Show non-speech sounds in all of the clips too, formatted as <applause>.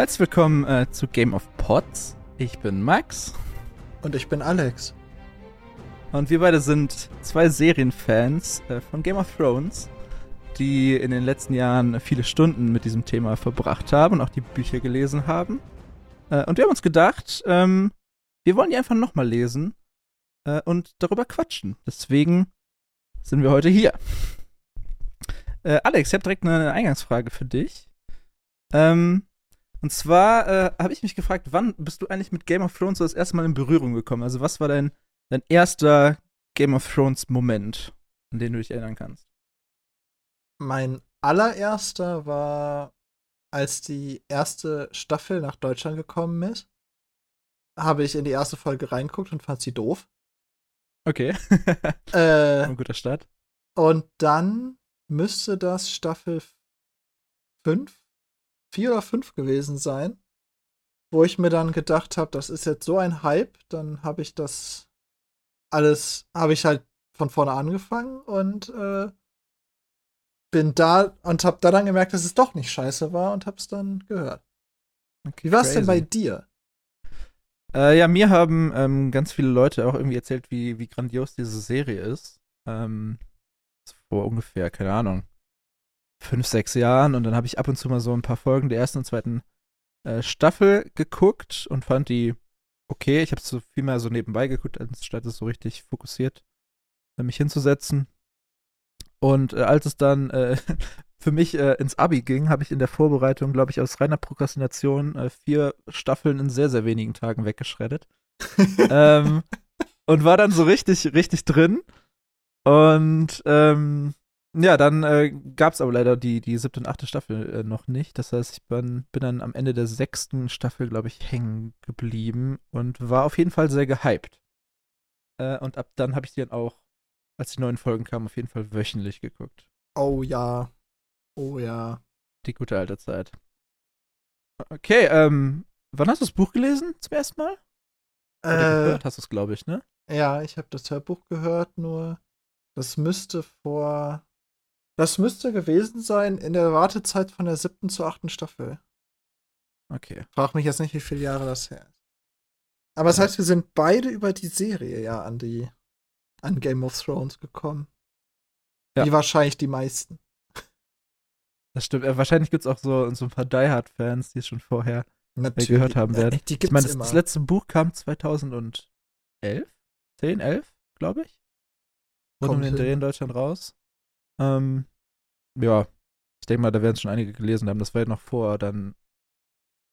Herzlich willkommen äh, zu Game of Pods. Ich bin Max. Und ich bin Alex. Und wir beide sind zwei Serienfans äh, von Game of Thrones, die in den letzten Jahren viele Stunden mit diesem Thema verbracht haben und auch die Bücher gelesen haben. Äh, und wir haben uns gedacht, ähm, wir wollen die einfach nochmal lesen äh, und darüber quatschen. Deswegen sind wir heute hier. Äh, Alex, ich habe direkt eine Eingangsfrage für dich. Ähm, und zwar äh, habe ich mich gefragt, wann bist du eigentlich mit Game of Thrones so das erste Mal in Berührung gekommen? Also was war dein, dein erster Game of Thrones Moment, an den du dich erinnern kannst? Mein allererster war, als die erste Staffel nach Deutschland gekommen ist, habe ich in die erste Folge reingeguckt und fand sie doof. Okay. <laughs> äh, Ein guter Start. Und dann müsste das Staffel 5, 4 oder 5 gewesen sein, wo ich mir dann gedacht habe, das ist jetzt so ein Hype, dann habe ich das alles, habe ich halt von vorne angefangen und äh, bin da und habe da dann gemerkt, dass es doch nicht scheiße war und hab's dann gehört. Okay, Wie war es denn bei dir? Äh, ja, mir haben ähm, ganz viele Leute auch irgendwie erzählt, wie, wie grandios diese Serie ist. Ähm, vor ungefähr, keine Ahnung, fünf, sechs Jahren. Und dann habe ich ab und zu mal so ein paar Folgen der ersten und zweiten äh, Staffel geguckt und fand die okay. Ich habe es so viel mehr so nebenbei geguckt, anstatt es so richtig fokussiert äh, mich hinzusetzen. Und äh, als es dann äh, <laughs> für mich äh, ins Abi ging, habe ich in der Vorbereitung, glaube ich, aus reiner Prokrastination äh, vier Staffeln in sehr, sehr wenigen Tagen weggeschreddert. <laughs> ähm, und war dann so richtig, richtig drin. Und ähm, ja, dann äh, gab es aber leider die, die siebte und achte Staffel äh, noch nicht. Das heißt, ich bin, bin dann am Ende der sechsten Staffel, glaube ich, hängen geblieben und war auf jeden Fall sehr gehypt. Äh, und ab dann habe ich die dann auch, als die neuen Folgen kamen, auf jeden Fall wöchentlich geguckt. Oh ja. Oh ja. Die gute alte Zeit. Okay, ähm, wann hast du das Buch gelesen zum ersten Mal? Oder Äh, gehört hast du es, glaube ich, ne? ja, ich habe das Hörbuch gehört, nur das müsste vor. Das müsste gewesen sein in der Wartezeit von der siebten zur achten Staffel. Okay. Frag mich jetzt nicht, wie viele Jahre das her ist. Aber das heißt, wir sind beide über die Serie ja an die an Game of Thrones gekommen. Ja. Wie wahrscheinlich die meisten. Das stimmt. Äh, wahrscheinlich gibt es auch so, so ein paar Die Hard-Fans, die es schon vorher äh, Natürlich. gehört haben werden. Die ich gibt's meine, das, das letzte Buch kam 2011? 10, 11, glaube ich. Rund um den hin. Dreh in Deutschland raus. Ähm, ja, ich denke mal, da werden es schon einige gelesen haben. Das war ja noch vor dann,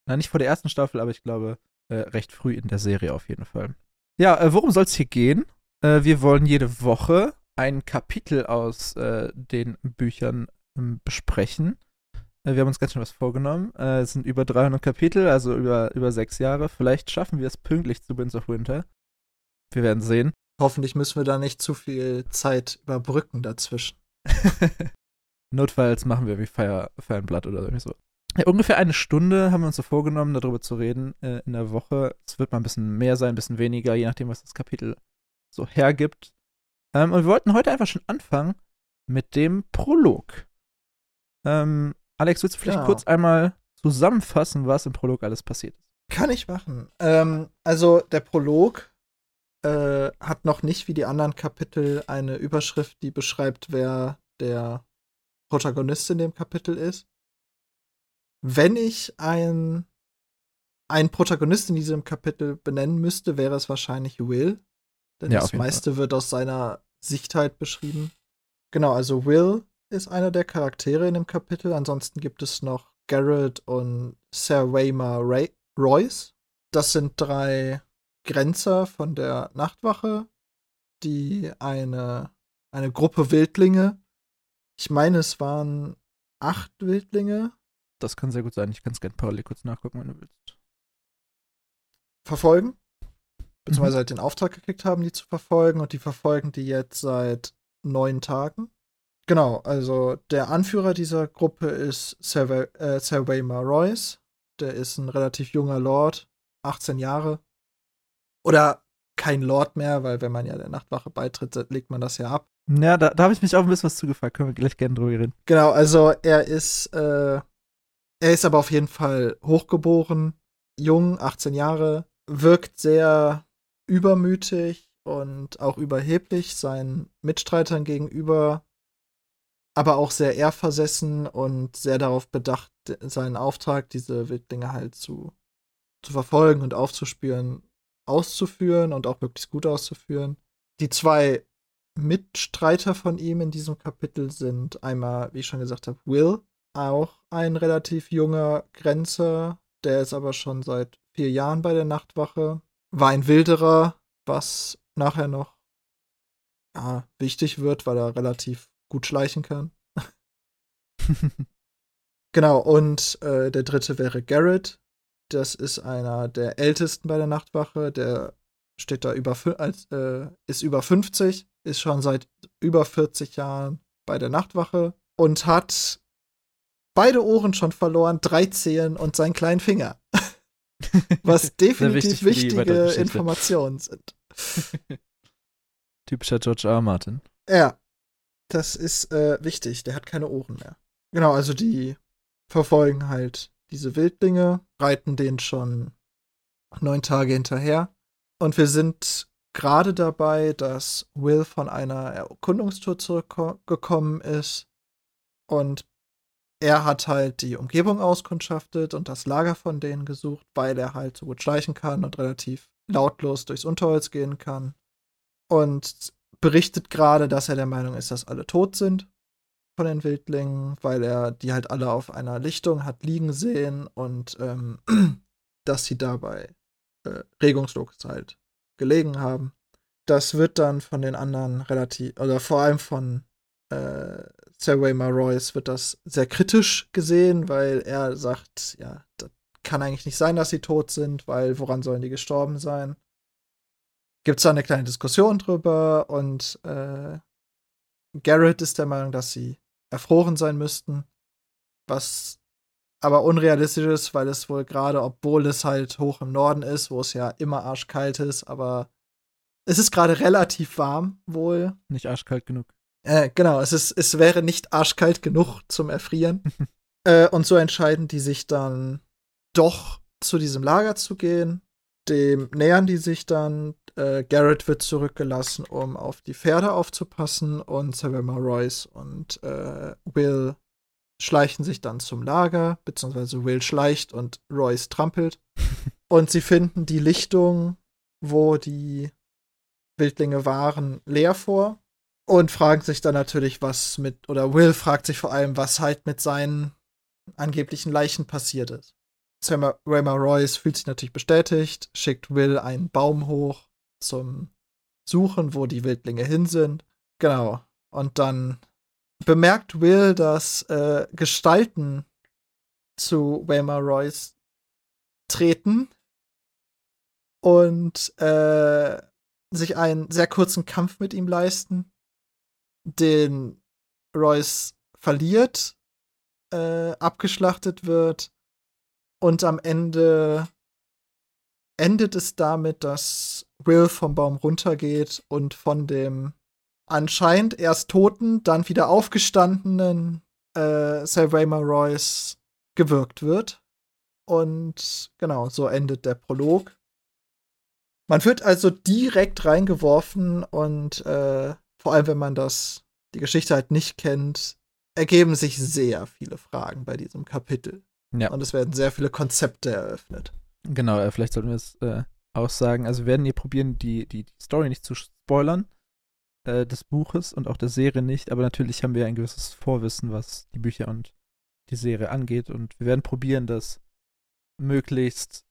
na, nicht vor der ersten Staffel, aber ich glaube, äh, recht früh in der Serie auf jeden Fall. Ja, äh, worum soll es hier gehen? Äh, wir wollen jede Woche ein Kapitel aus äh, den Büchern ähm, besprechen. Äh, wir haben uns ganz schön was vorgenommen. Äh, es sind über 300 Kapitel, also über, über sechs Jahre. Vielleicht schaffen wir es pünktlich zu Winds of Winter. Wir werden sehen. Hoffentlich müssen wir da nicht zu viel Zeit überbrücken dazwischen. <laughs> Notfalls machen wir wie Fire, Fire and Blood oder irgendwie so. Ja, ungefähr eine Stunde haben wir uns so vorgenommen, darüber zu reden äh, in der Woche. Es wird mal ein bisschen mehr sein, ein bisschen weniger, je nachdem, was das Kapitel so hergibt. Ähm, und wir wollten heute einfach schon anfangen mit dem Prolog. Ähm, Alex, willst du vielleicht Ja. kurz einmal zusammenfassen, was im Prolog alles passiert ist? Kann ich machen. Ähm, also der Prolog äh, hat noch nicht wie die anderen Kapitel eine Überschrift, die beschreibt, wer der Protagonist in dem Kapitel ist. Wenn ich ein, einen Protagonist in diesem Kapitel benennen müsste, wäre es wahrscheinlich Will. Denn Ja, das meiste wird aus seiner Sicht halt beschrieben. Genau, also Will ist einer der Charaktere in dem Kapitel. Ansonsten gibt es noch Garrett und Sir Waymar Ray Royce. Das sind drei Grenzer von der Nachtwache, die eine, eine Gruppe Wildlinge, ich meine, es waren acht Wildlinge, Das kann sehr gut sein. Ich kann es gerne parallel kurz nachgucken, wenn du willst. verfolgen. Mhm. Beziehungsweise halt den Auftrag gekriegt haben, die zu verfolgen. Und die verfolgen die jetzt seit neun Tagen. Genau, also der Anführer dieser Gruppe ist Sir, Wa- äh, Royce. Der ist ein relativ junger Lord, 18 Jahre. Oder kein Lord mehr, weil wenn man ja der Nachtwache beitritt, legt man das ja ab. Ja, da, da habe ich mich auch ein bisschen was zugefragt. Können wir gleich gerne drüber reden. Genau, also er ist äh, er ist aber auf jeden Fall hochgeboren, jung, 18 Jahre, wirkt sehr übermütig und auch überheblich seinen Mitstreitern gegenüber, aber auch sehr ehrversessen und sehr darauf bedacht, seinen Auftrag, diese Wildlinge halt zu, zu verfolgen und aufzuspüren, auszuführen und auch möglichst gut auszuführen. Die zwei Mitstreiter von ihm in diesem Kapitel sind einmal, wie ich schon gesagt habe, Will, auch ein relativ junger Grenzer, der ist aber schon seit vier Jahren bei der Nachtwache, war ein Wilderer, was nachher noch ja, wichtig wird, weil er relativ gut schleichen kann. <laughs> genau, und äh, der dritte wäre Garrett. Das ist einer der ältesten bei der Nachtwache. Der steht da über, als, äh, ist über 50, ist schon seit über 40 Jahren bei der Nachtwache und hat beide Ohren schon verloren, drei Zehen und seinen kleinen Finger. <laughs> Was definitiv wichtige Informationen sind. <laughs> Typischer George R. Martin. Ja, das ist äh, wichtig. Der hat keine Ohren mehr. Genau, also die verfolgen halt diese Wildlinge, reiten denen schon neun Tage hinterher. Und wir sind gerade dabei, dass Will von einer Erkundungstour zurückgekommen ist. Und er hat halt die Umgebung auskundschaftet und das Lager von denen gesucht, weil er halt so gut schleichen kann und relativ lautlos durchs Unterholz gehen kann. Und berichtet gerade, dass er der Meinung ist, dass alle tot sind von den Wildlingen, weil er die halt alle auf einer Lichtung hat liegen sehen und ähm, <clears throat> dass sie dabei äh, regungslos halt gelegen haben. Das wird dann von den anderen relativ, oder vor allem von äh, Sarah Royce wird das sehr kritisch gesehen, weil er sagt, ja, das kann eigentlich nicht sein, dass sie tot sind, weil woran sollen die gestorben sein? Gibt es da eine kleine Diskussion drüber und äh, Garrett ist der Meinung, dass sie erfroren sein müssten, was aber unrealistisch ist, weil es wohl gerade, obwohl es halt hoch im Norden ist, wo es ja immer arschkalt ist, aber es ist gerade relativ warm wohl. Nicht arschkalt genug. Äh, genau, es, ist, es wäre nicht arschkalt genug zum Erfrieren. <laughs> äh, und so entscheiden die sich dann doch zu diesem Lager zu gehen. Dem nähern die sich dann. Äh, Garrett wird zurückgelassen, um auf die Pferde aufzupassen. Und Savannah Royce und äh, Will schleichen sich dann zum Lager, beziehungsweise Will schleicht und Royce trampelt. <laughs> und sie finden die Lichtung, wo die Wildlinge waren, leer vor und fragen sich dann natürlich, was mit, oder Will fragt sich vor allem, was halt mit seinen angeblichen Leichen passiert ist. Rayma Royce fühlt sich natürlich bestätigt, schickt Will einen Baum hoch zum Suchen, wo die Wildlinge hin sind. Genau. Und dann bemerkt Will, dass äh, Gestalten zu Waymar Royce treten und äh, sich einen sehr kurzen Kampf mit ihm leisten, den Royce verliert, äh, abgeschlachtet wird und am Ende endet es damit, dass Will vom Baum runtergeht und von dem anscheinend erst toten, dann wieder aufgestandenen äh, Selvamer Royce gewirkt wird. Und genau, so endet der Prolog. Man wird also direkt reingeworfen und äh, vor allem, wenn man das, die Geschichte halt nicht kennt, ergeben sich sehr viele Fragen bei diesem Kapitel. Ja. Und es werden sehr viele Konzepte eröffnet. Genau, äh, vielleicht sollten wir es äh, aussagen. Also wir werden hier probieren, die, die, die Story nicht zu spoilern äh, des Buches und auch der Serie nicht, aber natürlich haben wir ein gewisses Vorwissen, was die Bücher und die Serie angeht und wir werden probieren, das möglichst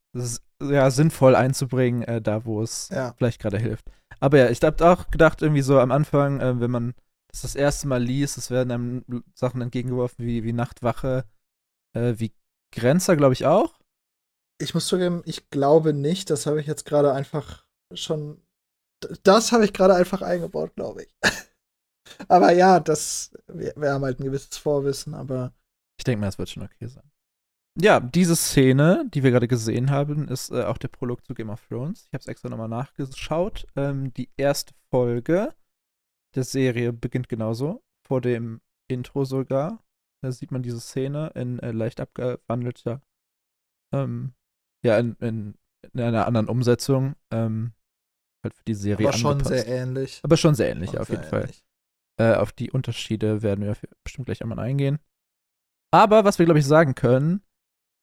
ja, sinnvoll einzubringen, äh, da wo es ja. vielleicht gerade hilft. Aber ja, ich habe auch gedacht, irgendwie so am Anfang, äh, wenn man das das erste Mal liest, es werden einem Sachen entgegengeworfen wie, wie Nachtwache, äh, wie Grenzer, glaube ich auch. Ich muss zugeben, ich glaube nicht. Das habe ich jetzt gerade einfach schon. Das habe ich gerade einfach eingebaut, glaube ich. <laughs> aber ja, das. Wir, wir haben halt ein gewisses Vorwissen, aber. Ich denke mal, es wird schon okay sein ja, diese Szene, die wir gerade gesehen haben, ist äh, auch der Prolog zu Game of Thrones. Ich habe es extra nochmal nachgeschaut. Ähm, die erste Folge der Serie beginnt genauso, vor dem Intro sogar. äh, sieht man diese Szene in äh, leicht abgewandelter, ähm, ja, in, in, in, einer anderen Umsetzung, ähm, halt für die Serie Aber schon angepasst. sehr ähnlich. Aber schon sehr ähnlich, Schon auf sehr jeden Fall. ähnlich. Äh, auf die Unterschiede werden wir bestimmt gleich einmal eingehen. Aber was wir, glaube ich, sagen können,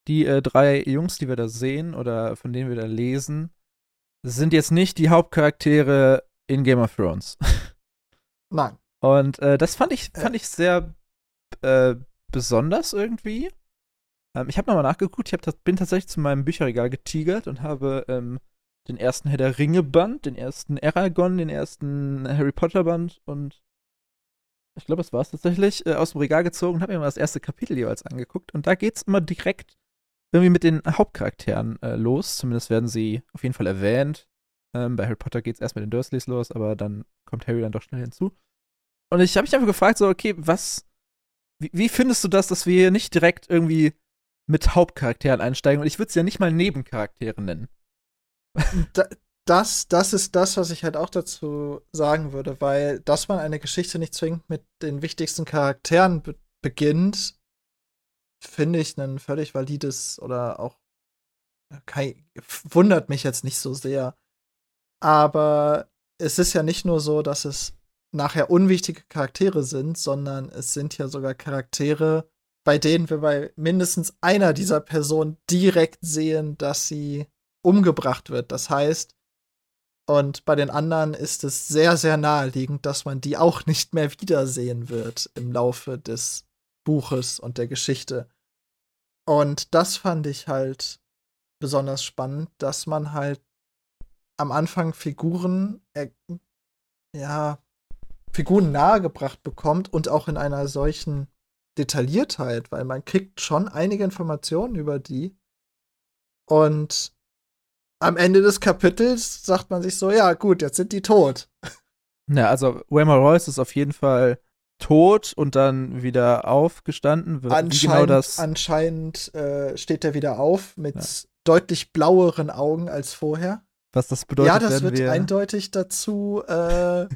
die äh, drei Jungs, die wir da sehen oder von denen wir da lesen, sind jetzt nicht die Hauptcharaktere in Game of Thrones. <laughs> Nein. Und äh, das fand ich, Äh. fand ich sehr äh, besonders irgendwie. Ähm, ich habe nochmal nachgeguckt, ich hab, bin tatsächlich zu meinem Bücherregal getigert und habe ähm, den ersten Herr der Ringe Band, den ersten Aragon, den ersten Harry Potter Band und ich glaube, das war es tatsächlich, äh, aus dem Regal gezogen und habe mir mal das erste Kapitel jeweils angeguckt. Und da geht's immer direkt irgendwie mit den Hauptcharakteren äh, los. Zumindest werden sie auf jeden Fall erwähnt. Ähm, bei Harry Potter geht's erst mit den Dursleys los, aber dann kommt Harry dann doch schnell hinzu. Und ich habe mich einfach gefragt, so, okay, was, wie, wie findest du das, dass wir hier nicht direkt irgendwie mit Hauptcharakteren einsteigen? Und ich würde es ja nicht mal Nebencharaktere nennen. Da, das, das ist das, was ich halt auch dazu sagen würde, weil dass man eine Geschichte nicht zwingend mit den wichtigsten Charakteren be beginnt, finde ich ein völlig valides oder auch kein, wundert mich jetzt nicht so sehr. Aber es ist ja nicht nur so, dass es nachher unwichtige Charaktere sind, sondern es sind ja sogar Charaktere, bei denen wir bei mindestens einer dieser Personen direkt sehen, dass sie umgebracht wird. Das heißt, und bei den anderen ist es sehr, sehr naheliegend, dass man die auch nicht mehr wiedersehen wird im Laufe des Buches und der Geschichte. Und das fand ich halt besonders spannend, dass man halt am Anfang Figuren, ja, Figuren nahegebracht bekommt und auch in einer solchen Detailliertheit, weil man kriegt schon einige Informationen über die. Und am Ende des Kapitels sagt man sich so, ja gut, jetzt sind die tot. Ja, also Waymar Royce ist auf jeden Fall tot und dann wieder aufgestanden. Wie Anscheinend, genau das. anscheinend äh, steht er wieder auf mit Ja. deutlich blaueren Augen als vorher. was das bedeutet, ja, das wird wir. eindeutig dazu, äh,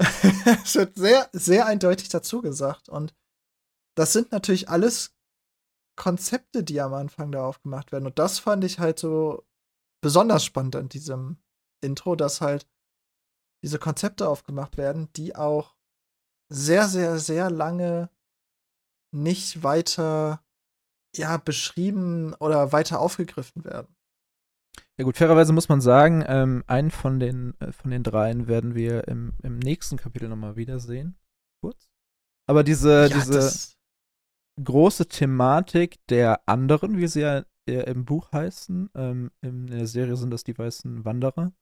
<laughs> es wird sehr, sehr eindeutig dazu gesagt. Und das sind natürlich alles Konzepte, die am Anfang da aufgemacht werden. Und das fand ich halt so besonders spannend an diesem Intro, dass halt diese Konzepte aufgemacht werden, die auch sehr, sehr, sehr lange nicht weiter ja, beschrieben oder weiter aufgegriffen werden. Ja gut, fairerweise muss man sagen, ähm, einen von den, äh, von den dreien werden wir im, im nächsten Kapitel nochmal wiedersehen. Kurz. Aber diese, ja, diese große Thematik der anderen, wie sie ja äh, im Buch heißen, ähm, in der Serie sind das die weißen Wanderer,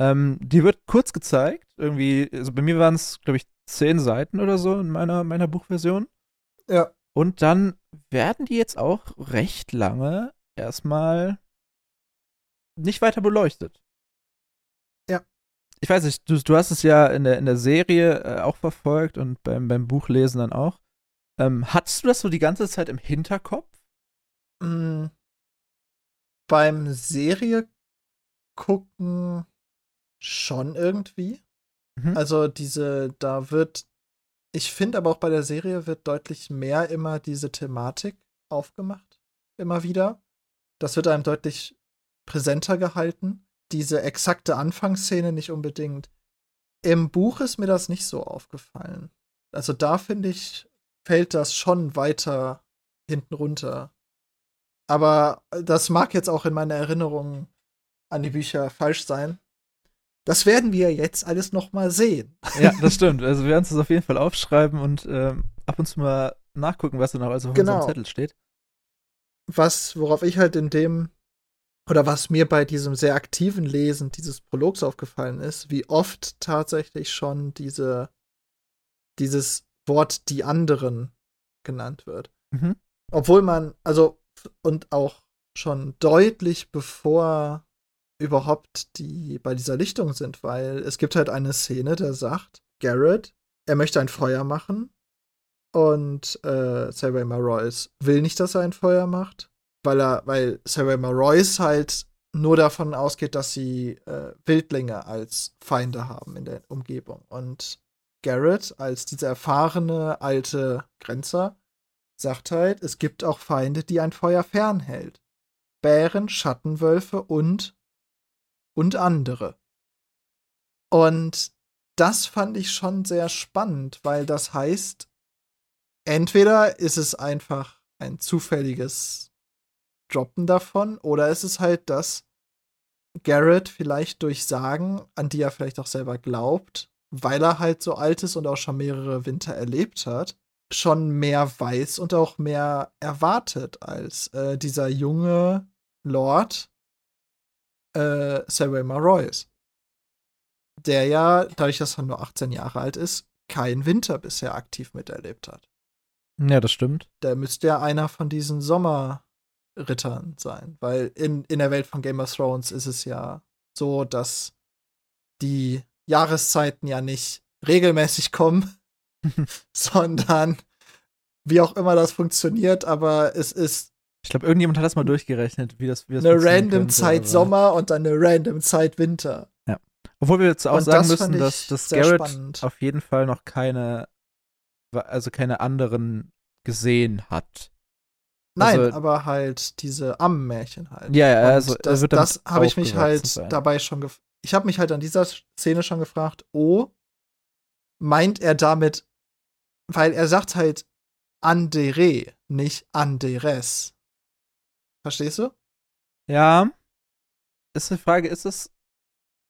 ähm, die wird kurz gezeigt. Irgendwie, also bei mir waren es, glaube ich, zehn Seiten oder so in meiner, meiner Buchversion. ja, Und dann werden die jetzt auch recht lange erstmal nicht weiter beleuchtet. Ja. Ich weiß nicht, du, du hast es ja in der, in der Serie äh, auch verfolgt und beim, beim Buchlesen dann auch. Ähm, hattest du das so die ganze Zeit im Hinterkopf? Mh, beim Serie gucken schon irgendwie. Mhm. Also diese, da wird, ich finde aber auch bei der Serie wird deutlich mehr immer diese Thematik aufgemacht. Immer wieder. Das wird einem deutlich präsenter gehalten. Diese exakte Anfangsszene nicht unbedingt. Im Buch ist mir das nicht so aufgefallen. Also da finde ich, fällt das schon weiter hinten runter. Aber das mag jetzt auch in meiner Erinnerung an die Bücher falsch sein. Das werden wir jetzt alles noch mal sehen. Ja, <laughs> das stimmt. Also wir werden es auf jeden Fall aufschreiben und ähm, ab und zu mal nachgucken, was da noch also auf Genau. unserem Zettel steht. Was, worauf ich halt in dem, oder was mir bei diesem sehr aktiven Lesen dieses Prologs aufgefallen ist, wie oft tatsächlich schon diese, dieses Wort die anderen genannt wird. Mhm. Obwohl man, also, und auch schon deutlich bevor überhaupt die bei dieser Lichtung sind, weil es gibt halt eine Szene, der sagt, Garrett, er möchte ein Feuer machen und äh, Sarah Royce will nicht, dass er ein Feuer macht, weil er, weil Sarah Royce halt nur davon ausgeht, dass sie äh, Wildlinge als Feinde haben in der Umgebung. Und Garrett als dieser erfahrene alte Grenzer sagt halt, es gibt auch Feinde, die ein Feuer fernhält. Bären, Schattenwölfe und und andere. Und das fand ich schon sehr spannend, weil das heißt, entweder ist es einfach ein zufälliges Droppen davon oder ist es halt, dass Garrett vielleicht durch Sagen, an die er vielleicht auch selber glaubt, weil er halt so alt ist und auch schon mehrere Winter erlebt hat, schon mehr weiß und auch mehr erwartet als äh, dieser junge Lord äh, Sarah Royce. Der ja, dadurch, dass er nur 18 Jahre alt ist, keinen Winter bisher aktiv miterlebt hat. Ja, das stimmt. Der müsste ja einer von diesen Sommerrittern sein, weil in, in der Welt von Game of Thrones ist es ja so, dass die Jahreszeiten ja nicht regelmäßig kommen, <laughs> <laughs> sondern wie auch immer das funktioniert, aber es ist. Ich glaube, irgendjemand hat das mal durchgerechnet, wie das, wie das Eine random könnte, Zeit Sommer und dann eine random Zeit Winter. Ja. Obwohl wir jetzt auch und sagen das müssen, dass, dass Garrett spannend. auf jeden Fall noch keine, also keine anderen gesehen hat. Nein, also, aber halt diese Ammenmärchen halt. Ja, ja, also das, das habe ich mich halt sein. dabei schon ich habe mich halt an dieser Szene schon gefragt, oh, meint er damit, weil er sagt halt Andere, nicht Anderes. Verstehst du? Ja. Ist die Frage, ist es.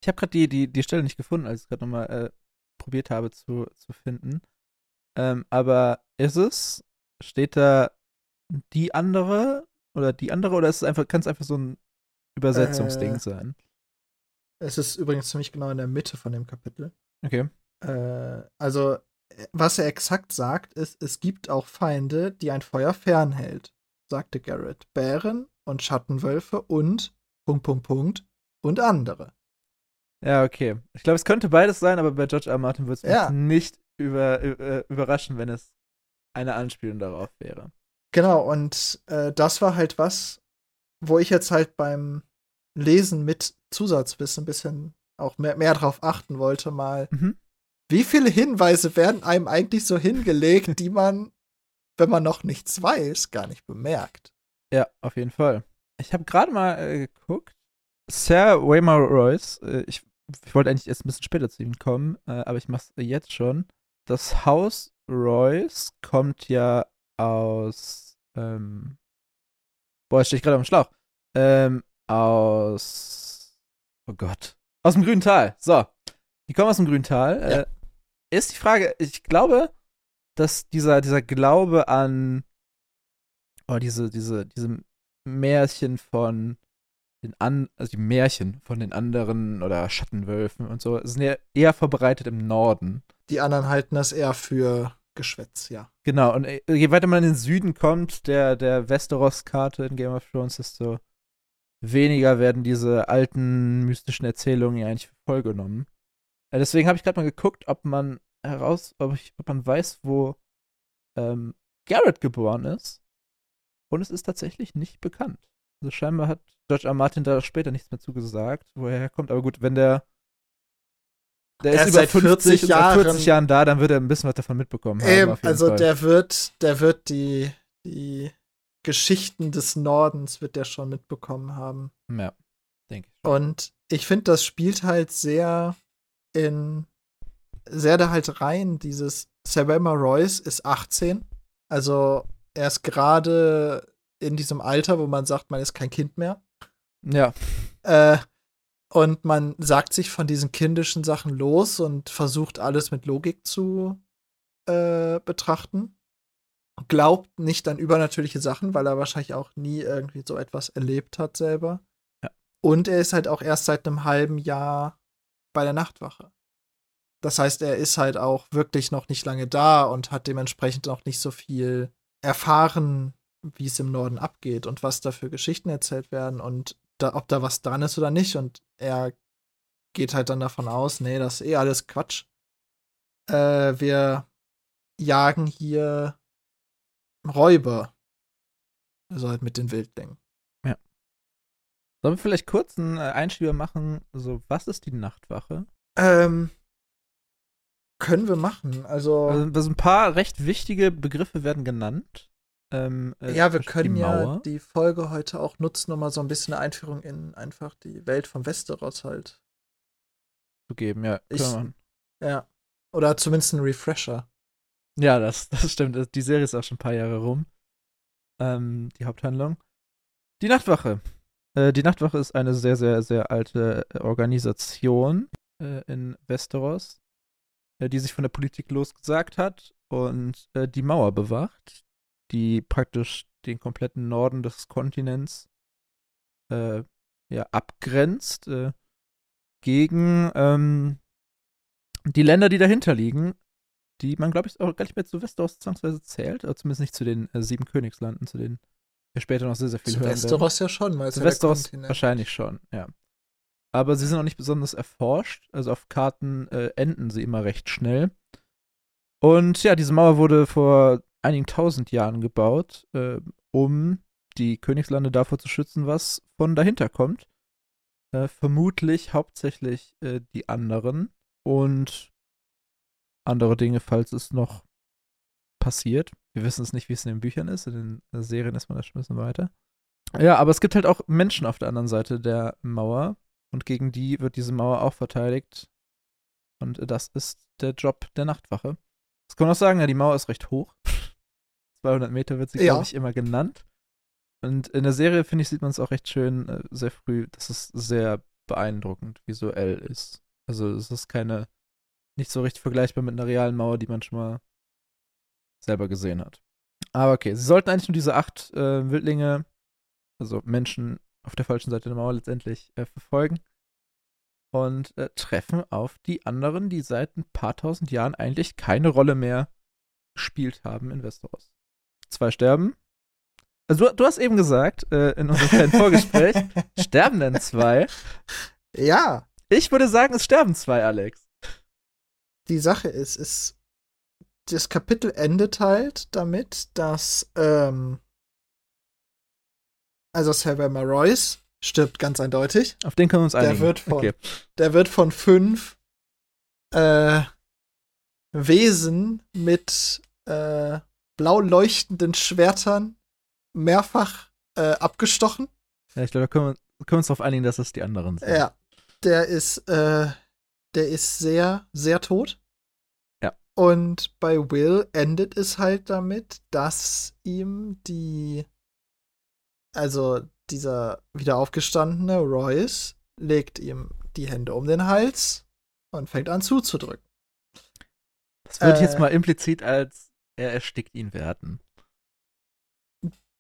Ich habe gerade die, die, die Stelle nicht gefunden, als ich gerade nochmal äh, probiert habe zu, zu finden. Ähm, aber ist es? Steht da die andere oder die andere oder ist es einfach, kann es einfach so ein Übersetzungsding äh, sein? Es ist übrigens ziemlich genau in der Mitte von dem Kapitel. Okay. Äh, also, was er exakt sagt, ist, es gibt auch Feinde, die ein Feuer fernhält, sagte Garrett. Bären und Schattenwölfe und Punkt, Punkt, Punkt und andere. Ja, okay. Ich glaube, es könnte beides sein, aber bei George R. Martin würde es mich ja. nicht über, über, überraschen, wenn es eine Anspielung darauf wäre. Genau, und äh, das war halt was, wo ich jetzt halt beim Lesen mit Zusatzwissen ein bisschen auch mehr, mehr drauf achten wollte, mal. Mhm. Wie viele Hinweise werden einem eigentlich so hingelegt, die man, wenn man noch nichts weiß, gar nicht bemerkt? Ja, auf jeden Fall. Ich habe gerade mal äh, geguckt. Sir Waymar Royce, äh, ich, ich wollte eigentlich erst ein bisschen später zu ihm kommen, äh, aber ich mache es jetzt schon. Das Haus Royce kommt ja aus. Ähm, boah, stehe ich gerade am Schlauch. Ähm, aus. Oh Gott. Aus dem grünen Tal. So. Die kommen aus dem grünen Tal. Ja. Äh, ist die Frage, ich glaube, dass dieser, dieser Glaube an. Oh, diese, diese, diese Märchen von den an, also die Märchen von den anderen oder Schattenwölfen und so sind ja eher verbreitet im Norden. Die anderen halten das eher für Geschwätz, ja. Genau, und äh, je weiter man in den Süden kommt, der, der Westeros-Karte in Game of Thrones, desto weniger werden diese alten mystischen Erzählungen ja eigentlich für voll genommen. Äh, deswegen habe ich gerade mal geguckt, ob man heraus, ob, ich, ob man weiß, wo ähm, Garrett geboren ist. Und es ist tatsächlich nicht bekannt. Also scheinbar hat George R. Martin da später nichts mehr zugesagt, wo er herkommt. Aber gut, wenn der der ist über 50 Jahren, 40 Jahren da, dann wird er ein bisschen was davon mitbekommen haben. Eben, also Fall. der wird, der wird die, die Geschichten des Nordens wird er schon mitbekommen haben. Ja, denke ich. Und ich finde, das spielt halt sehr in, sehr da halt rein, dieses Savannah Royce ist 18. Also er ist gerade in diesem Alter, wo man sagt, man ist kein Kind mehr. Ja. Äh, und man sagt sich von diesen kindischen Sachen los und versucht alles mit Logik zu äh, betrachten glaubt nicht an übernatürliche Sachen, weil er wahrscheinlich auch nie irgendwie so etwas erlebt hat selber. Ja. Und er ist halt auch erst seit einem halben Jahr bei der Nachtwache. Das heißt, er ist halt auch wirklich noch nicht lange da und hat dementsprechend noch nicht so viel erfahren, wie es im Norden abgeht und was da für Geschichten erzählt werden und da, ob da was dran ist oder nicht. Und er geht halt dann davon aus, nee, das ist eh alles Quatsch. Äh, wir jagen hier Räuber. Also halt mit den Wildlingen. Sollen wir vielleicht kurz einen äh, Einschieber machen? So, was ist die Nachtwache? Ähm, Können wir machen. Also, Also, ein paar recht wichtige Begriffe werden genannt. Ähm, äh, ja, wir können die ja die Folge heute auch nutzen, um mal so ein bisschen eine Einführung in einfach die Welt von Westeros halt. zu geben, ja. Ich-. Ja. Oder zumindest ein Refresher. Ja, das, <laughs> das stimmt. Die Serie ist auch schon ein paar Jahre rum. Ähm, die Haupthandlung. Die Nachtwache. Äh, die Nachtwache ist eine sehr, sehr, sehr alte äh, Organisation äh, in Westeros, äh, die sich von der Politik losgesagt hat und äh, die Mauer bewacht, die praktisch den kompletten Norden des Kontinents ja, abgrenzt gegen ähm, die Länder, die dahinter liegen, die man, glaube ich, auch gar nicht mehr zu Westeros zwangsweise zählt, oder zumindest nicht zu den äh, sieben Königslanden, zu denen wir später noch sehr, sehr viel Zu hören werden. Westeros ja schon, weil es ja Westeros wahrscheinlich schon, ja. Aber sie sind auch nicht besonders erforscht. Also auf Karten äh, enden sie immer recht schnell. Und ja, diese Mauer wurde vor einigen tausend Jahren gebaut, äh, um die Königslande davor zu schützen, was von dahinter kommt. Äh, vermutlich hauptsächlich äh, die anderen und andere Dinge, falls es noch passiert. Wir wissen es nicht, wie es in den Büchern ist. In den äh, Serien ist man da schon ein bisschen weiter. Ja, aber es gibt halt auch Menschen auf der anderen Seite der Mauer und gegen die wird diese Mauer auch verteidigt. Und das ist der Job der Nachtwache. Das kann man auch sagen, ja, die Mauer ist recht hoch. <laughs> 200 Meter wird sie, Ja. glaube ich, immer genannt. Und in der Serie, finde ich, sieht man es auch recht schön, äh, sehr früh, dass es sehr beeindruckend visuell ist. Also es ist keine, nicht so richtig vergleichbar mit einer realen Mauer, die man schon mal selber gesehen hat. Aber okay, sie sollten eigentlich nur diese acht äh, Wildlinge, also Menschen auf der falschen Seite der Mauer letztendlich äh, verfolgen und äh, treffen auf die anderen, die seit ein paar tausend Jahren eigentlich keine Rolle mehr gespielt haben in Westeros. Zwei sterben. Also du, du hast eben gesagt, äh, in unserem kleinen <laughs> Vorgespräch, sterben denn zwei? Ja, Ich würde sagen, es sterben zwei, Alex. die Sache ist, ist, das Kapitel endet halt damit, dass, ähm, also Savannah Royce stirbt ganz eindeutig. Auf den können wir uns Der einigen. wird von- okay. Der wird von fünf äh, Wesen mit äh, blau leuchtenden Schwertern mehrfach äh, abgestochen. Ja, ich glaube, da können wir, können wir uns darauf einigen, dass es die anderen sind. Ja, der ist, äh, der ist sehr, sehr tot. Und bei Will endet es halt damit, dass ihm die, also dieser wieder aufgestandene Royce legt ihm die Hände um den Hals und fängt an zuzudrücken. Das würde ich jetzt Äh. mal implizit als er erstickt ihn werten.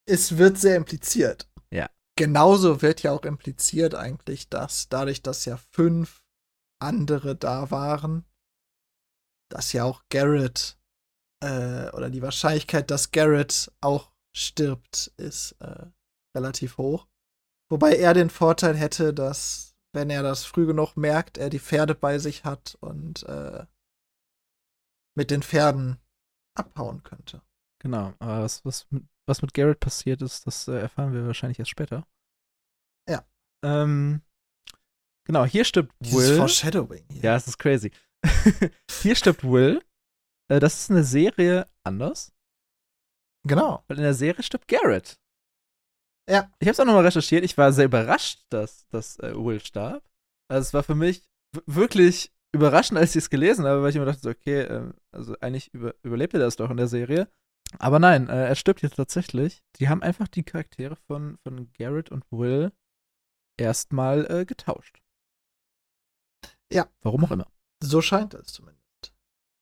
Es wird sehr impliziert. Ja. Genauso wird ja auch impliziert eigentlich, dass dadurch, dass ja fünf andere da waren, dass ja auch Garrett äh, oder die Wahrscheinlichkeit, dass Garrett auch stirbt, ist äh, relativ hoch. Wobei er den Vorteil hätte, dass, wenn er das früh genug merkt, er die Pferde bei sich hat und äh, mit den Pferden abhauen könnte. Genau. Aber was, was, mit, was mit Garrett passiert ist, das äh, erfahren wir wahrscheinlich erst später. Ja. Ähm, genau, hier stirbt Dieses Will. Foreshadowing hier. Ja, es ist crazy. <laughs> hier stirbt Will. Äh, das ist in der Serie anders, Genau. weil in der Serie stirbt Garrett. Ja. Ich habe es auch nochmal recherchiert. Ich war sehr überrascht, dass, dass äh, Will starb. Also es war für mich wirklich überraschend, als ich es gelesen habe, weil ich immer dachte, okay, ähm, also eigentlich über, überlebt er das doch in der Serie. Aber nein, äh, er stirbt jetzt tatsächlich. Die haben einfach die Charaktere von, von Garrett und Will erstmal getauscht. Ja. Warum auch immer. So scheint es zumindest.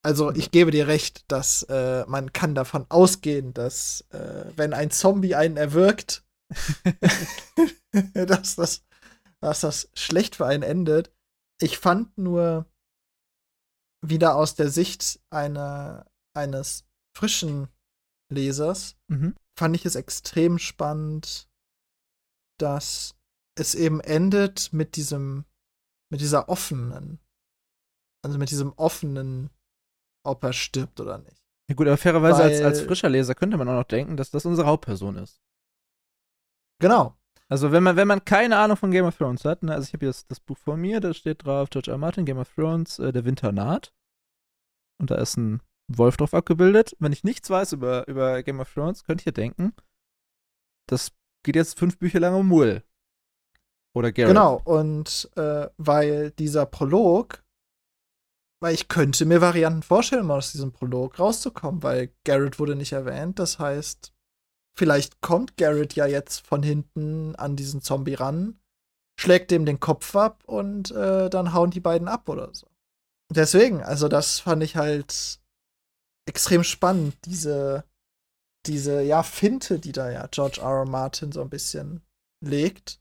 Also ich gebe dir recht, dass äh, man kann davon ausgehen, dass äh, wenn ein Zombie einen erwürgt, <laughs> dass, das, dass das schlecht für einen endet. Ich fand nur wieder aus der Sicht einer, eines frischen Lesers, Mhm. fand ich es extrem spannend, dass es eben endet mit diesem, mit dieser offenen, also mit diesem offenen, ob er stirbt oder nicht. Ja gut, aber fairerweise als, Weil- als frischer Leser könnte man auch noch denken, dass das unsere Hauptperson ist. Genau. Also wenn man, wenn man keine Ahnung von Game of Thrones hat, ne, also ich habe hier das, das Buch vor mir, da steht drauf George R. R. Martin, Game of Thrones, äh, der Winter naht. und da ist ein Wolf drauf abgebildet. Wenn ich nichts weiß über, über Game of Thrones, könnte ich ja denken, das geht jetzt fünf Bücher lang um Will. Oder Garrett. Genau, und äh, weil dieser Prolog, weil ich könnte mir Varianten vorstellen, mal aus diesem Prolog rauszukommen, weil Garrett wurde nicht erwähnt. Das heißt, vielleicht kommt Garrett ja jetzt von hinten an diesen Zombie ran, schlägt dem den Kopf ab und äh, dann hauen die beiden ab oder so. Deswegen, also das fand ich halt extrem spannend, diese, diese, ja, Finte, die da ja George R. R. Martin so ein bisschen legt.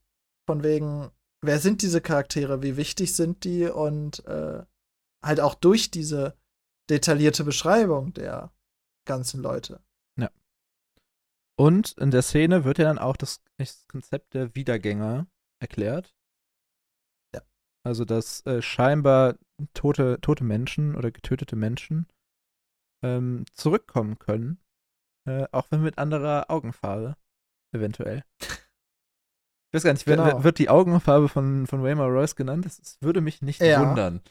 Von wegen, wer sind diese Charaktere, wie wichtig sind die und äh, halt auch durch diese detaillierte Beschreibung der ganzen Leute. Ja. Und in der Szene wird ja dann auch das, das Konzept der Wiedergänger erklärt. Ja. Also, dass äh, scheinbar tote, tote Menschen oder getötete Menschen ähm, zurückkommen können. Äh, auch wenn mit anderer Augenfarbe. Eventuell. Ich weiß gar nicht, genau. wird die Augenfarbe von, von Waymar Royce genannt? Das, das würde mich nicht ja. wundern.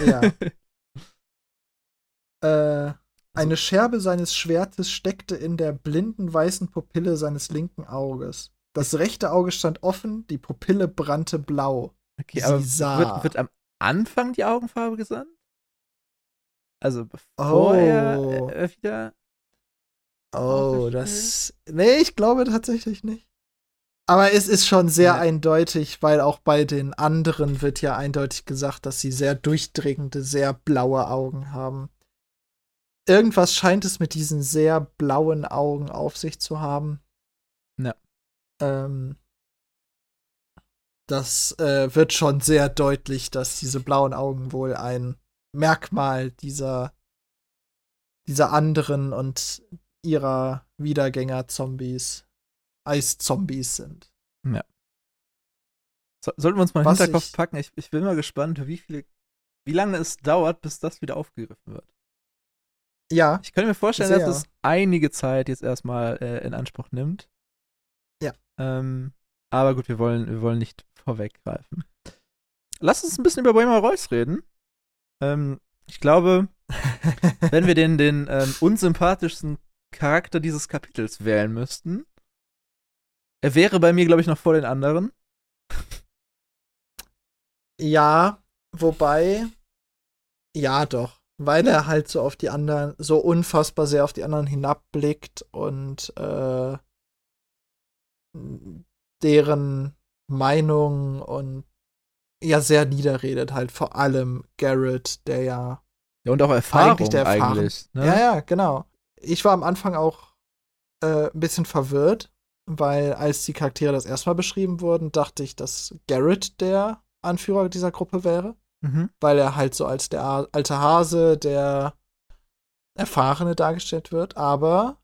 Ja. <laughs> äh, eine Scherbe seines Schwertes steckte in der blinden weißen Pupille seines linken Auges. Das rechte Auge stand offen, die Pupille brannte blau. Okay, Sie aber sah. Wird, wird am Anfang die Augenfarbe gesandt? Also bevor oh. er äh, wieder. Oh, das. Nee, ich glaube tatsächlich nicht. Aber es ist schon sehr ja. eindeutig, weil auch bei den anderen wird ja eindeutig gesagt, dass sie sehr durchdringende, sehr blaue Augen haben. Irgendwas scheint es mit diesen sehr blauen Augen auf sich zu haben. Ja. Ähm, das äh, wird schon sehr deutlich, dass diese blauen Augen wohl ein Merkmal dieser, dieser anderen und ihrer Wiedergänger-Zombies, Eiszombies sind. Ja. So, sollten wir uns mal den Hinterkopf packen? Ich, ich bin mal gespannt, wie viele, wie lange es dauert, bis das wieder aufgegriffen wird. Ja. Ich könnte mir vorstellen, sehr. dass es einige Zeit jetzt erstmal äh, in Anspruch nimmt. Ja. Ähm, aber gut, wir wollen, wir wollen nicht vorweggreifen. Lass uns ein bisschen über Bohemian Royce reden. Ähm, ich glaube, <laughs> wenn wir den, den ähm, unsympathischsten Charakter dieses Kapitels wählen müssten, er wäre bei mir, glaube ich, noch vor den anderen. Ja, wobei, ja, doch. Weil er halt so auf die anderen, so unfassbar sehr auf die anderen hinabblickt und äh, deren Meinung und ja sehr niederredet, halt vor allem Garrett, der ja. Ja, und auch Erfahrung eigentlich. Der Erfahrung, eigentlich ne? Ja, ja, genau. Ich war am Anfang auch äh, ein bisschen verwirrt, weil als die Charaktere das erstmal beschrieben wurden, dachte ich, dass Garrett der Anführer dieser Gruppe wäre. Mhm. Weil er halt so als der alte Hase, der Erfahrene dargestellt wird. Aber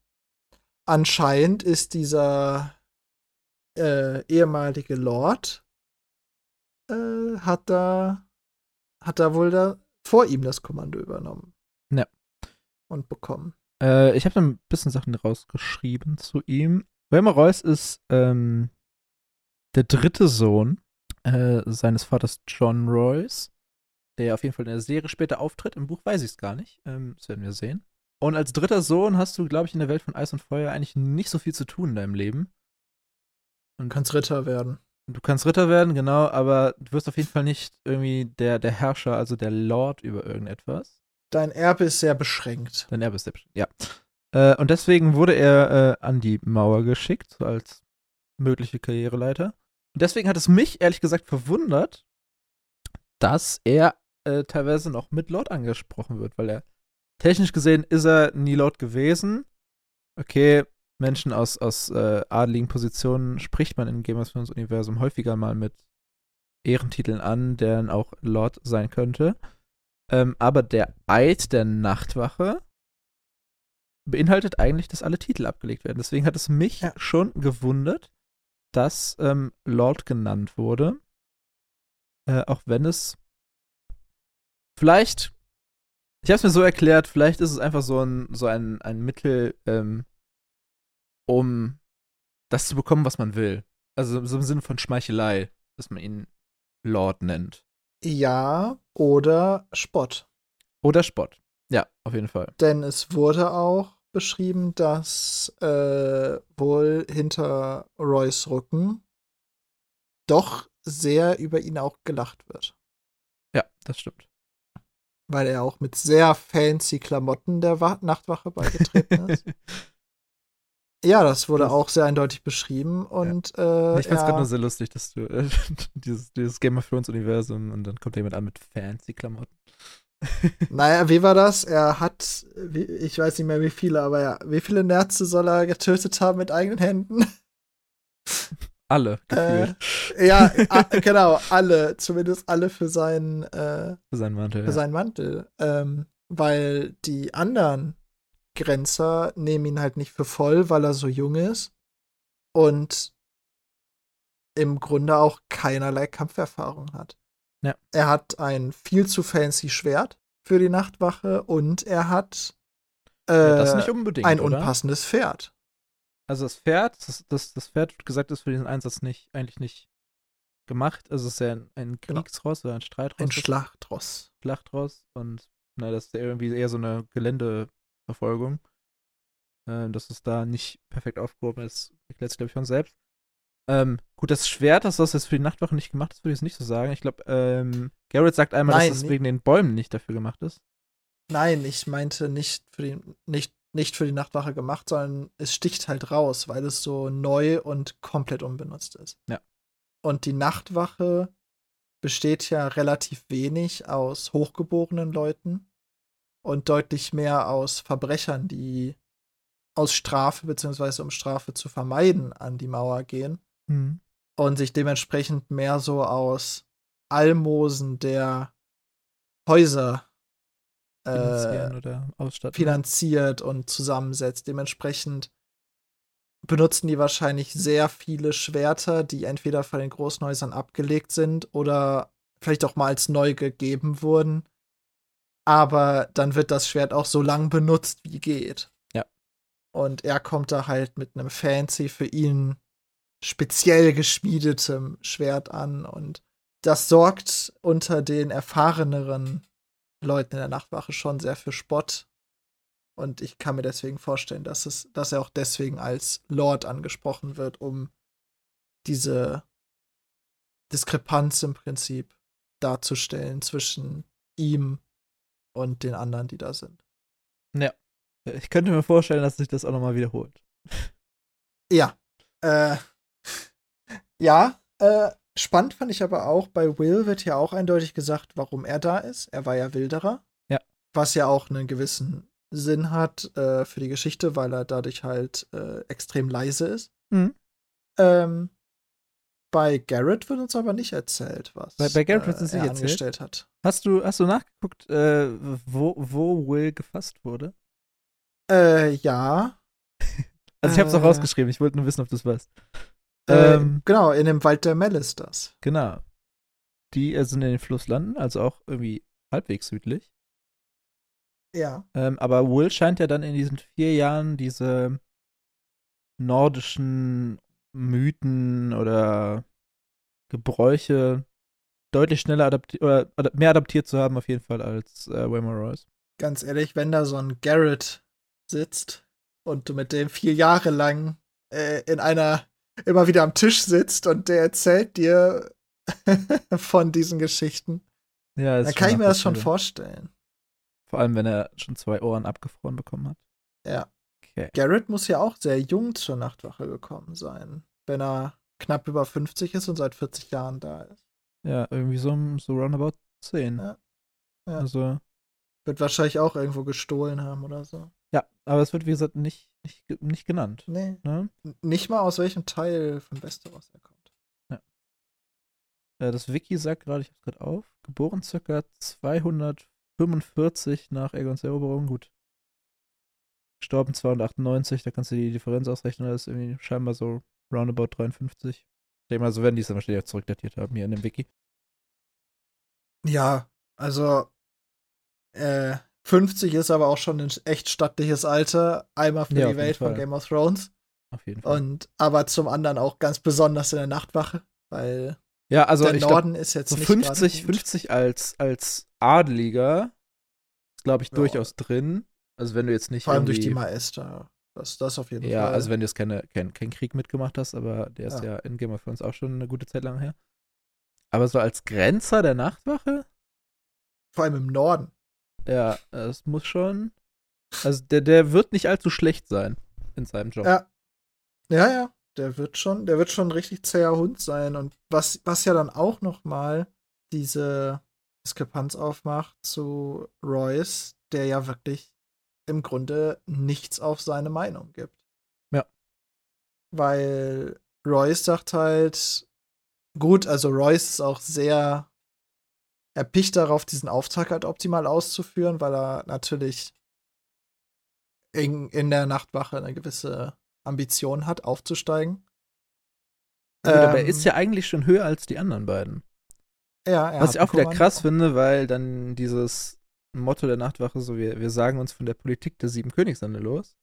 anscheinend ist dieser äh, ehemalige Lord äh, hat da hat da wohl da vor ihm das Kommando übernommen. Ja. Und bekommen. Äh, ich habe ein bisschen Sachen rausgeschrieben zu ihm. Wilmer Royce ist ähm, der dritte Sohn äh, seines Vaters John Royce, der auf jeden Fall in der Serie später auftritt. Im Buch weiß ich es gar nicht. Ähm, das werden wir sehen. Und als dritter Sohn hast du, glaube ich, in der Welt von Eis und Feuer eigentlich nicht so viel zu tun in deinem Leben. Und kannst Ritter werden. Du kannst Ritter werden, genau, aber du wirst auf jeden Fall nicht irgendwie der, der Herrscher, also der Lord über irgendetwas. Dein Erbe ist sehr beschränkt. Dein Erbe ist sehr beschränkt, ja. Äh, und deswegen wurde er äh, an die Mauer geschickt, so als mögliche Karriereleiter. Und deswegen hat es mich ehrlich gesagt verwundert, dass er äh, teilweise noch mit Lord angesprochen wird, weil er technisch gesehen ist er nie Lord gewesen. Okay, Menschen aus, aus äh, adligen Positionen spricht man im Game of Thrones Universum häufiger mal mit Ehrentiteln an, der dann auch Lord sein könnte. Ähm, aber der Eid der Nachtwache beinhaltet eigentlich, dass alle Titel abgelegt werden. Deswegen hat es mich ja. schon gewundert, dass ähm, Lord genannt wurde. Äh, auch wenn es vielleicht, ich habe es mir so erklärt, vielleicht ist es einfach so ein, so ein, ein Mittel, ähm, um das zu bekommen, was man will. Also so im Sinne von Schmeichelei, dass man ihn Lord nennt. Ja, oder Spott. Oder Spott. Ja, auf jeden Fall. Denn es wurde auch beschrieben, dass äh, wohl hinter Roys Rücken doch sehr über ihn auch gelacht wird. Ja, das stimmt. Weil er auch mit sehr fancy Klamotten der Wa Nachtwache beigetreten ist. <laughs> ja, das wurde auch sehr eindeutig beschrieben und äh, ich fand's er- gerade nur sehr lustig, dass du äh, <laughs> dieses, dieses Game of Thrones Universum und dann kommt jemand an mit fancy Klamotten. Naja, wie war das? Er hat, ich weiß nicht mehr wie viele, aber ja, wie viele Nerze soll er getötet haben mit eigenen Händen? Alle gefühlt Äh, ja, <laughs> genau, alle, zumindest alle für seinen, äh, für seinen Mantel. für Ja. seinen Mantel. Ähm, weil die anderen Grenzer nehmen ihn halt nicht für voll, weil er so jung ist und im Grunde auch keinerlei Kampferfahrung hat. Ja. Er hat ein viel zu fancy Schwert für die Nachtwache und er hat äh, Ja, ein oder? unpassendes Pferd. Also das Pferd, das, das, das Pferd wird gesagt, ist für diesen Einsatz nicht, eigentlich nicht gemacht. Also es ist ja ein, ein Genau. Kriegsross oder ein Streitross. Ein Schlachtross. Schlachtross und na, das ist ja irgendwie eher so eine Geländeverfolgung. Äh, dass es da nicht perfekt aufgehoben ist, erklärt sich, glaube ich, von selbst. Ähm, gut, das Schwert, dass das jetzt für die Nachtwache nicht gemacht ist, würde ich jetzt nicht so sagen. Ich glaube, ähm, Garrett sagt einmal, Nein, dass es nie- wegen den Bäumen nicht dafür gemacht ist. Nein, ich meinte nicht für die, nicht, nicht für die Nachtwache gemacht, sondern es sticht halt raus, weil es so neu und komplett unbenutzt ist. Ja. Und die Nachtwache besteht ja relativ wenig aus hochgeborenen Leuten und deutlich mehr aus Verbrechern, die aus Strafe beziehungsweise um Strafe zu vermeiden an die Mauer gehen Mhm. und sich dementsprechend mehr so aus Almosen der Häuser äh, finanziert und zusammensetzt. Dementsprechend benutzen die wahrscheinlich sehr viele Schwerter, die entweder von den Großenhäusern abgelegt sind oder vielleicht auch mal als neu gegeben wurden. Aber dann wird das Schwert auch so lang benutzt, wie geht. Ja. Und er kommt da halt mit einem fancy für ihn speziell geschmiedetem Schwert an und das sorgt unter den erfahreneren Leuten in der Nachtwache schon sehr für Spott. Und ich kann mir deswegen vorstellen, dass, es, dass er auch deswegen als Lord angesprochen wird, um diese Diskrepanz im Prinzip darzustellen zwischen ihm und den anderen, die da sind. Ja. Ich könnte mir vorstellen, dass sich das auch nochmal wiederholt. Ja. Äh, ja, äh, spannend fand ich aber auch, bei Will wird ja auch eindeutig gesagt, warum er da ist. Er war ja Wilderer. Ja. Was ja auch einen gewissen Sinn hat äh, für die Geschichte, weil er dadurch halt äh, extrem leise ist. Mhm. Ähm, bei Garrett wird uns aber nicht erzählt, was Bei- bei Garrett wird uns äh, nicht er erzählt? hat. Hast du, hast du nachgeguckt, äh, wo, wo Will gefasst wurde? Äh, ja. <laughs> Also ich habe es auch Äh. rausgeschrieben, ich wollte nur wissen, ob du es weißt. Äh, Ähm, genau, in dem Wald der Mel ist das. Genau. Die äh, sind in den Fluss landen, also auch irgendwie halbwegs südlich. Ja. Ähm, aber Will scheint ja dann in diesen vier Jahren diese nordischen Mythen oder Gebräuche deutlich schneller adaptiert oder mehr adaptiert zu haben, auf jeden Fall als äh, Waymore Royce. ganz ehrlich, wenn da so ein Garrett sitzt und du mit dem vier Jahre lang äh, in einer immer wieder am Tisch sitzt und der erzählt dir <laughs> von diesen Geschichten, Ja, dann kann ich mir das schon vorstellen. Vor allem, wenn er schon zwei Ohren abgefroren bekommen hat. Ja. Okay. Garrett muss ja auch sehr jung zur Nachtwache gekommen sein, wenn er knapp über 50 ist und seit 40 Jahren da ist. Ja, irgendwie so, so roundabout 10. Ja. Ja. Also, Wird wahrscheinlich auch irgendwo gestohlen haben oder so. ja, aber es wird, wie gesagt, nicht, nicht, nicht genannt. Nee. Ne? Nicht mal aus welchem Teil von Westeros er kommt. Äh, das Wiki sagt gerade, ich hab's gerade auf, geboren circa 245 nach Aegons Eroberung. Gut. Gestorben 298, da kannst du die Differenz ausrechnen, das ist irgendwie scheinbar so roundabout 53. Ich denke mal, so werden die es dann wahrscheinlich auch zurückdatiert haben hier in dem Wiki. Ja, also äh, 50 ist aber auch schon ein echt stattliches Alter. Einmal für Ja, die Welt von. Game of Thrones Auf jeden Fall. und aber zum anderen auch ganz besonders in der Nachtwache, weil ja, also der Norden ist jetzt so nicht 50, gerade gut. 50 als, als Adeliger glaube ich, Ja. durchaus drin. Also wenn du jetzt nicht Vor allem durch die Maester. Das, das auf jeden Ja, Fall. also wenn du jetzt keine, kein, kein Krieg mitgemacht hast, aber der ist Ja. ja in Game of Thrones auch schon eine gute Zeit lang her. Aber so als Grenzer der Nachtwache, Vor allem im Norden. Ja, das muss schon. Also der, der wird nicht allzu schlecht sein in seinem Job. Ja. Ja, ja. Der wird schon, der wird schon ein richtig zäher Hund sein. Und was, was ja dann auch noch mal diese Diskrepanz aufmacht zu Royce, der ja wirklich im Grunde nichts auf seine Meinung gibt. Ja. Weil Royce sagt halt, gut, also Royce ist auch sehr erpicht darauf, diesen Auftrag halt optimal auszuführen, weil er natürlich in, in der Nachtwache eine gewisse Ambition hat, aufzusteigen. Gut, aber er Ähm, ist ja eigentlich schon höher als die anderen beiden. ja, er Was ich auch wieder krass finde, weil dann dieses Motto der Nachtwache, so wir, wir sagen uns von der Politik der sieben Königslande los,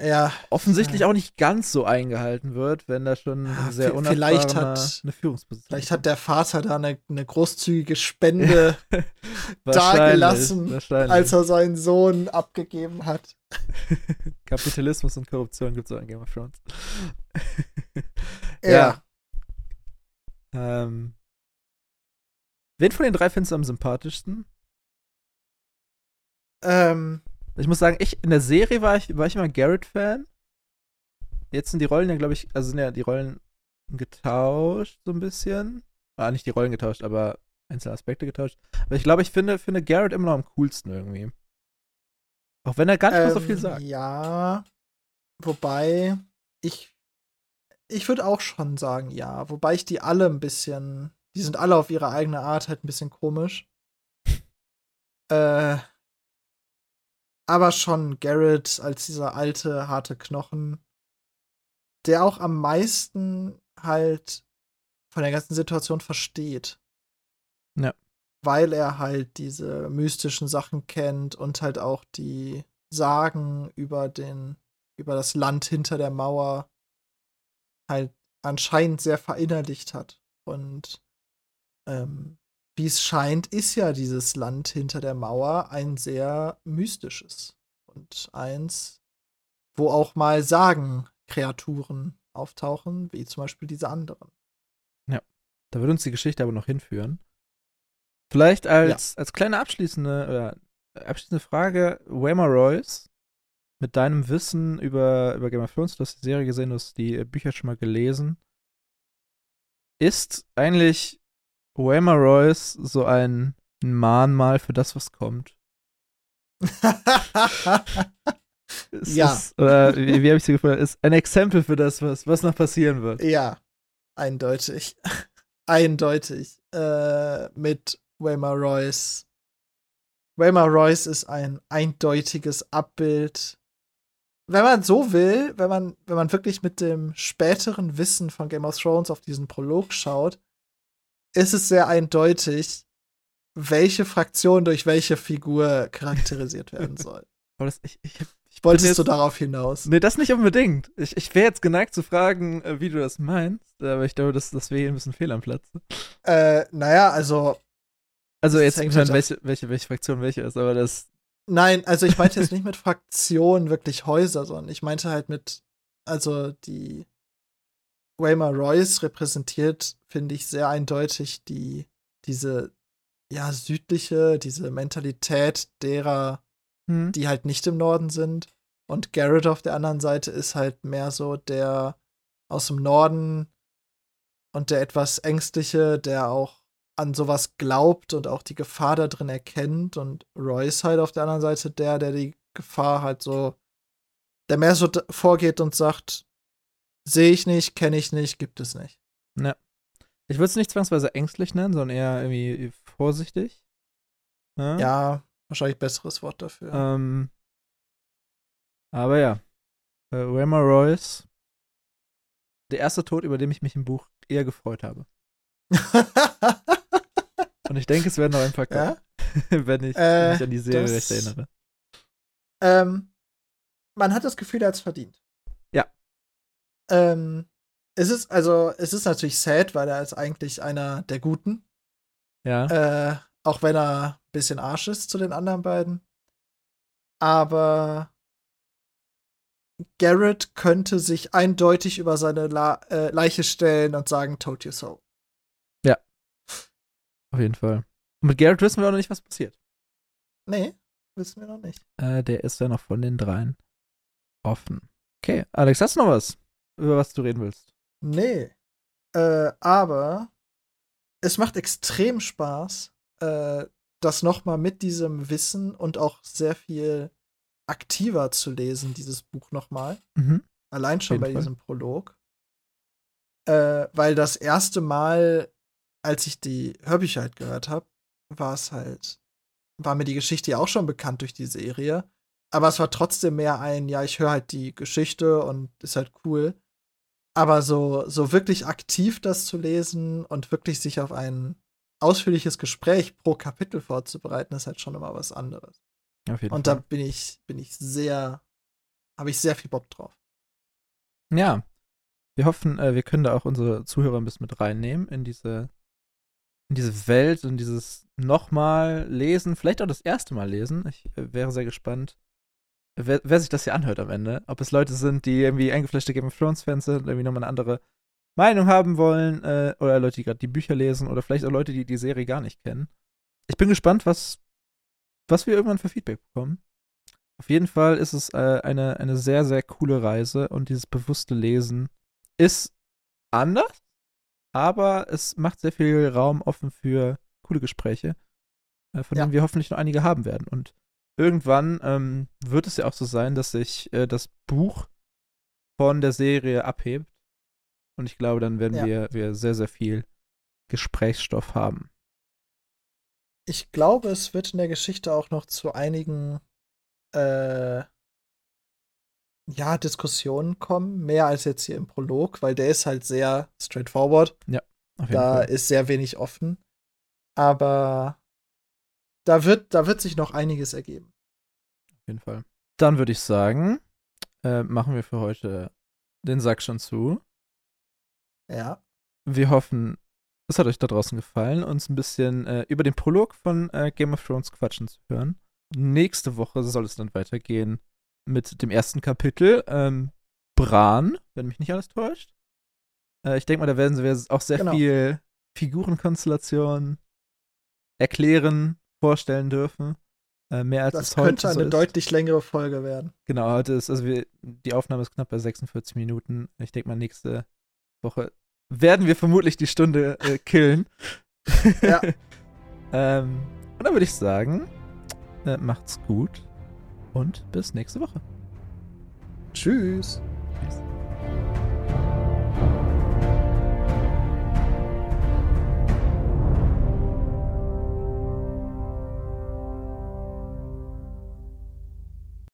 Ja, offensichtlich Ja. auch nicht ganz so eingehalten wird, wenn da schon Ja, ein sehr vi- vielleicht hat- eine Führungsposition vielleicht hat der Vater da eine, eine großzügige <laughs> Spende, dagelassen, wahrscheinlich. als er seinen Sohn abgegeben hat. <laughs> Kapitalismus und Korruption gibt es auch in Game of Thrones. <laughs> Ja. Ähm, wen von den drei findest du am sympathischsten? Ähm, Ich muss sagen, ich in der Serie war ich, war ich immer Garrett-Fan. Jetzt sind die Rollen ja, glaube ich, also sind ja die Rollen getauscht, so ein bisschen. Ah, nicht die Rollen getauscht, aber einzelne Aspekte getauscht. Aber ich glaube, ich finde, finde Garrett immer noch am coolsten irgendwie. Auch wenn er gar nicht mehr so viel ähm, sagt. Ja. Wobei, ich, ich würde auch schon sagen, ja. Wobei ich die alle ein bisschen, die sind alle auf ihre eigene Art halt ein bisschen komisch. <laughs> Äh, aber schon Garrett als dieser alte, harte Knochen, der auch am meisten halt von der ganzen Situation versteht. Ja. Weil er halt diese mystischen Sachen kennt und halt auch die Sagen über den, über das Land hinter der Mauer halt anscheinend sehr verinnerlicht hat. Und ähm, wie es scheint, ist ja dieses Land hinter der Mauer ein sehr mystisches. Und eins, wo auch mal Sagen-Kreaturen auftauchen, wie zum Beispiel diese anderen. Da wird uns die Geschichte aber noch hinführen. Vielleicht als, als kleine abschließende, oder abschließende Frage, Waymar Royce, mit deinem Wissen über, über Game of Thrones, du hast die Serie gesehen, du hast die äh, Bücher schon mal gelesen, ist eigentlich Waymar Royce so ein, Mahnmal für das, was kommt? <laughs> Ist Ja. Es, oder wie, wie habe ich sie gefunden? Ist ein Exempel für das, was, was noch passieren wird. ja, eindeutig. <laughs> eindeutig. Äh, mit Waymar Royce. Waymar Royce ist ein eindeutiges Abbild. Wenn man so will, wenn man, wenn man wirklich mit dem späteren Wissen von Game of Thrones auf diesen Prolog schaut, ist es sehr eindeutig, welche Fraktion durch welche Figur charakterisiert werden <laughs> soll. Ich, ich, ich Wolltest jetzt- du darauf hinaus? Nee, das nicht unbedingt. Ich, ich wäre jetzt geneigt zu fragen, äh, wie du das meinst, aber ich glaube, das, das wäre hier ein bisschen fehl am Platz. Äh, naja, also Also jetzt hängt halt welche, welche, welche Fraktion welche ist, aber das. Nein, also ich meinte jetzt <laughs> nicht mit Fraktionen wirklich Häuser, sondern ich meinte halt mit, also die Waymar Royce repräsentiert, finde ich, sehr eindeutig die, diese, ja, südliche, diese Mentalität derer, Hm, die halt nicht im Norden sind. Und Garrett auf der anderen Seite ist halt mehr so der aus dem Norden und der etwas ängstliche, der auch an sowas glaubt und auch die Gefahr da drin erkennt. Und Royce halt auf der anderen Seite der, der die Gefahr halt so, der mehr so vorgeht und sagt, sehe ich nicht, kenne ich nicht, gibt es nicht. ich würde es nicht zwangsweise ängstlich nennen, sondern eher irgendwie vorsichtig. Ja. Ja, wahrscheinlich besseres Wort dafür. Ähm, aber ja. Äh, Waymar Royce. Der erste Tod, über den ich mich im Buch eher gefreut habe. <laughs> Und ich denke, es werden noch ein paar kommen, ja? <laughs> wenn, ich, Äh, wenn ich an die Serie das- recht erinnere. Ähm, man hat das Gefühl, er hat es verdient. Ähm, es ist, also, es ist natürlich sad, weil er ist eigentlich einer der Guten. Ja. Äh, auch wenn er ein bisschen Arsch ist zu den anderen beiden. aber Garrett könnte sich eindeutig über seine La äh, Leiche stellen und sagen, told you so. Ja. Auf jeden Fall. Und mit Garrett wissen wir auch noch nicht, was passiert. Nee, wissen wir noch nicht. Äh, der ist ja noch von den dreien offen. Okay, Alex, hast du noch was, über was du reden willst? Nee. Äh, aber es macht extrem Spaß, äh, das nochmal mit diesem Wissen und auch sehr viel aktiver zu lesen, dieses Buch nochmal. Mhm. Allein schon bei Fall. diesem Prolog. Äh, weil das erste Mal, als ich die Hörbücher halt gehört habe, war es halt, war mir die Geschichte ja auch schon bekannt durch die Serie. Aber es war trotzdem mehr ein, ja, ich höre halt die Geschichte und ist halt cool. Aber so, so wirklich aktiv das zu lesen und wirklich sich auf ein ausführliches Gespräch pro Kapitel vorzubereiten, ist halt schon immer was anderes. Und Fall. da bin ich, bin ich sehr, habe ich sehr viel Bock drauf. Ja. Wir hoffen, äh, wir können da auch unsere Zuhörer ein bisschen mit reinnehmen in diese, in diese Welt und dieses nochmal lesen, vielleicht auch das erste Mal lesen. Ich äh, wäre sehr gespannt, wer, wer sich das hier anhört am Ende. Ob es Leute sind, die irgendwie eingefleischte Game of Thrones-Fans sind, irgendwie nochmal eine andere Meinung haben wollen, äh, oder Leute, die gerade die Bücher lesen, oder vielleicht auch Leute, die die Serie gar nicht kennen. Ich bin gespannt, was, was wir irgendwann für Feedback bekommen. Auf jeden Fall ist es äh, eine, eine sehr, sehr coole Reise und dieses bewusste Lesen ist anders, aber es macht sehr viel Raum offen für coole Gespräche, äh, von Ja. denen wir hoffentlich noch einige haben werden. Und irgendwann ähm, wird es ja auch so sein, dass sich äh, das Buch von der Serie abhebt. Und ich glaube, dann werden Ja. wir, wir sehr, sehr viel Gesprächsstoff haben. Ich glaube, es wird in der Geschichte auch noch zu einigen äh, ja, Diskussionen kommen, mehr als jetzt hier im Prolog, weil der ist halt sehr straightforward. Auf jeden Da Fall. ist sehr wenig offen. Aber da wird, da wird sich noch einiges ergeben. Auf jeden Fall. Dann würde ich sagen, äh, machen wir für heute den Sack schon zu. Ja. Wir hoffen, es hat euch da draußen gefallen, uns ein bisschen äh, über den Prolog von äh, Game of Thrones quatschen zu hören. Nächste Woche soll es dann weitergehen mit dem ersten Kapitel. Ähm, Bran, wenn mich nicht alles täuscht. Äh, ich denke mal, da werden wir auch sehr Genau. viel Figurenkonstellationen erklären, vorstellen dürfen. Äh, mehr als Das es heute könnte so eine ist. deutlich längere Folge werden. Genau, heute ist, also wir, die Aufnahme ist knapp bei 46 Minuten. Ich denke mal, nächste Woche werden wir vermutlich die Stunde äh, killen. Ja. <laughs> ähm, und dann würde ich sagen, äh, macht's gut und bis nächste Woche. Tschüss.